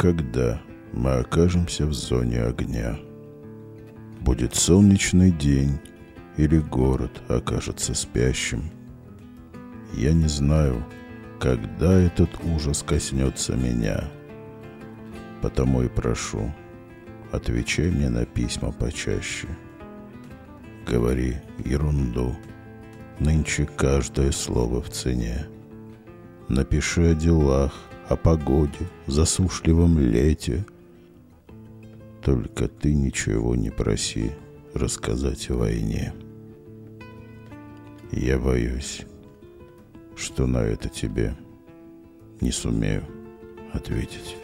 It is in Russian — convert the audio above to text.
когда мы окажемся в зоне огня. Будет солнечный день или город окажется спящим. Я не знаю, когда этот ужас коснется меня. Потому и прошу, отвечай мне на письма почаще. Говори ерунду. Нынче каждое слово в цене. Напиши о делах, о погоде, засушливом лете. Только ты ничего не проси рассказать о войне. Я боюсь, что на это тебе не сумею ответить.